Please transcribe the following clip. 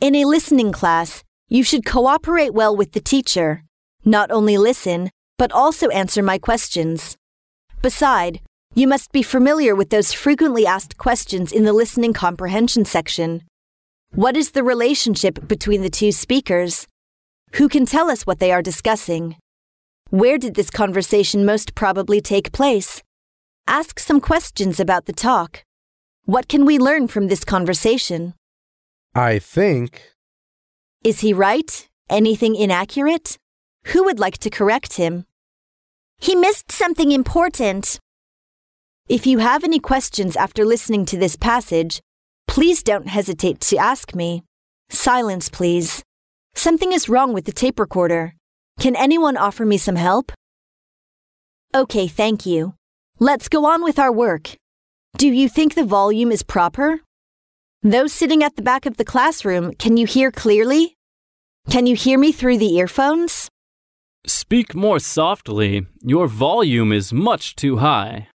In a listening class, you should cooperate well with the teacher. Not only listen, but also answer my questions. Beside, you must be familiar with those frequently asked questions in the listening comprehension section. What is the relationship between the two speakers? Who can tell us what they are discussing? Where did this conversation most probably take place? Ask some questions about the talk. What can we learn from this conversation? I think. Is he right? Anything inaccurate? Who would like to correct him? He missed something important. If you have any questions after listening to this passage, please don't hesitate to ask me. Silence, please. Something is wrong with the tape recorder. Can anyone offer me some help? Okay, thank you. Let's go on with our work. Do you think the volume is proper? Those sitting at the back of the classroom, can you hear clearly? Can you hear me through the earphones? Speak more softly. Your volume is much too high.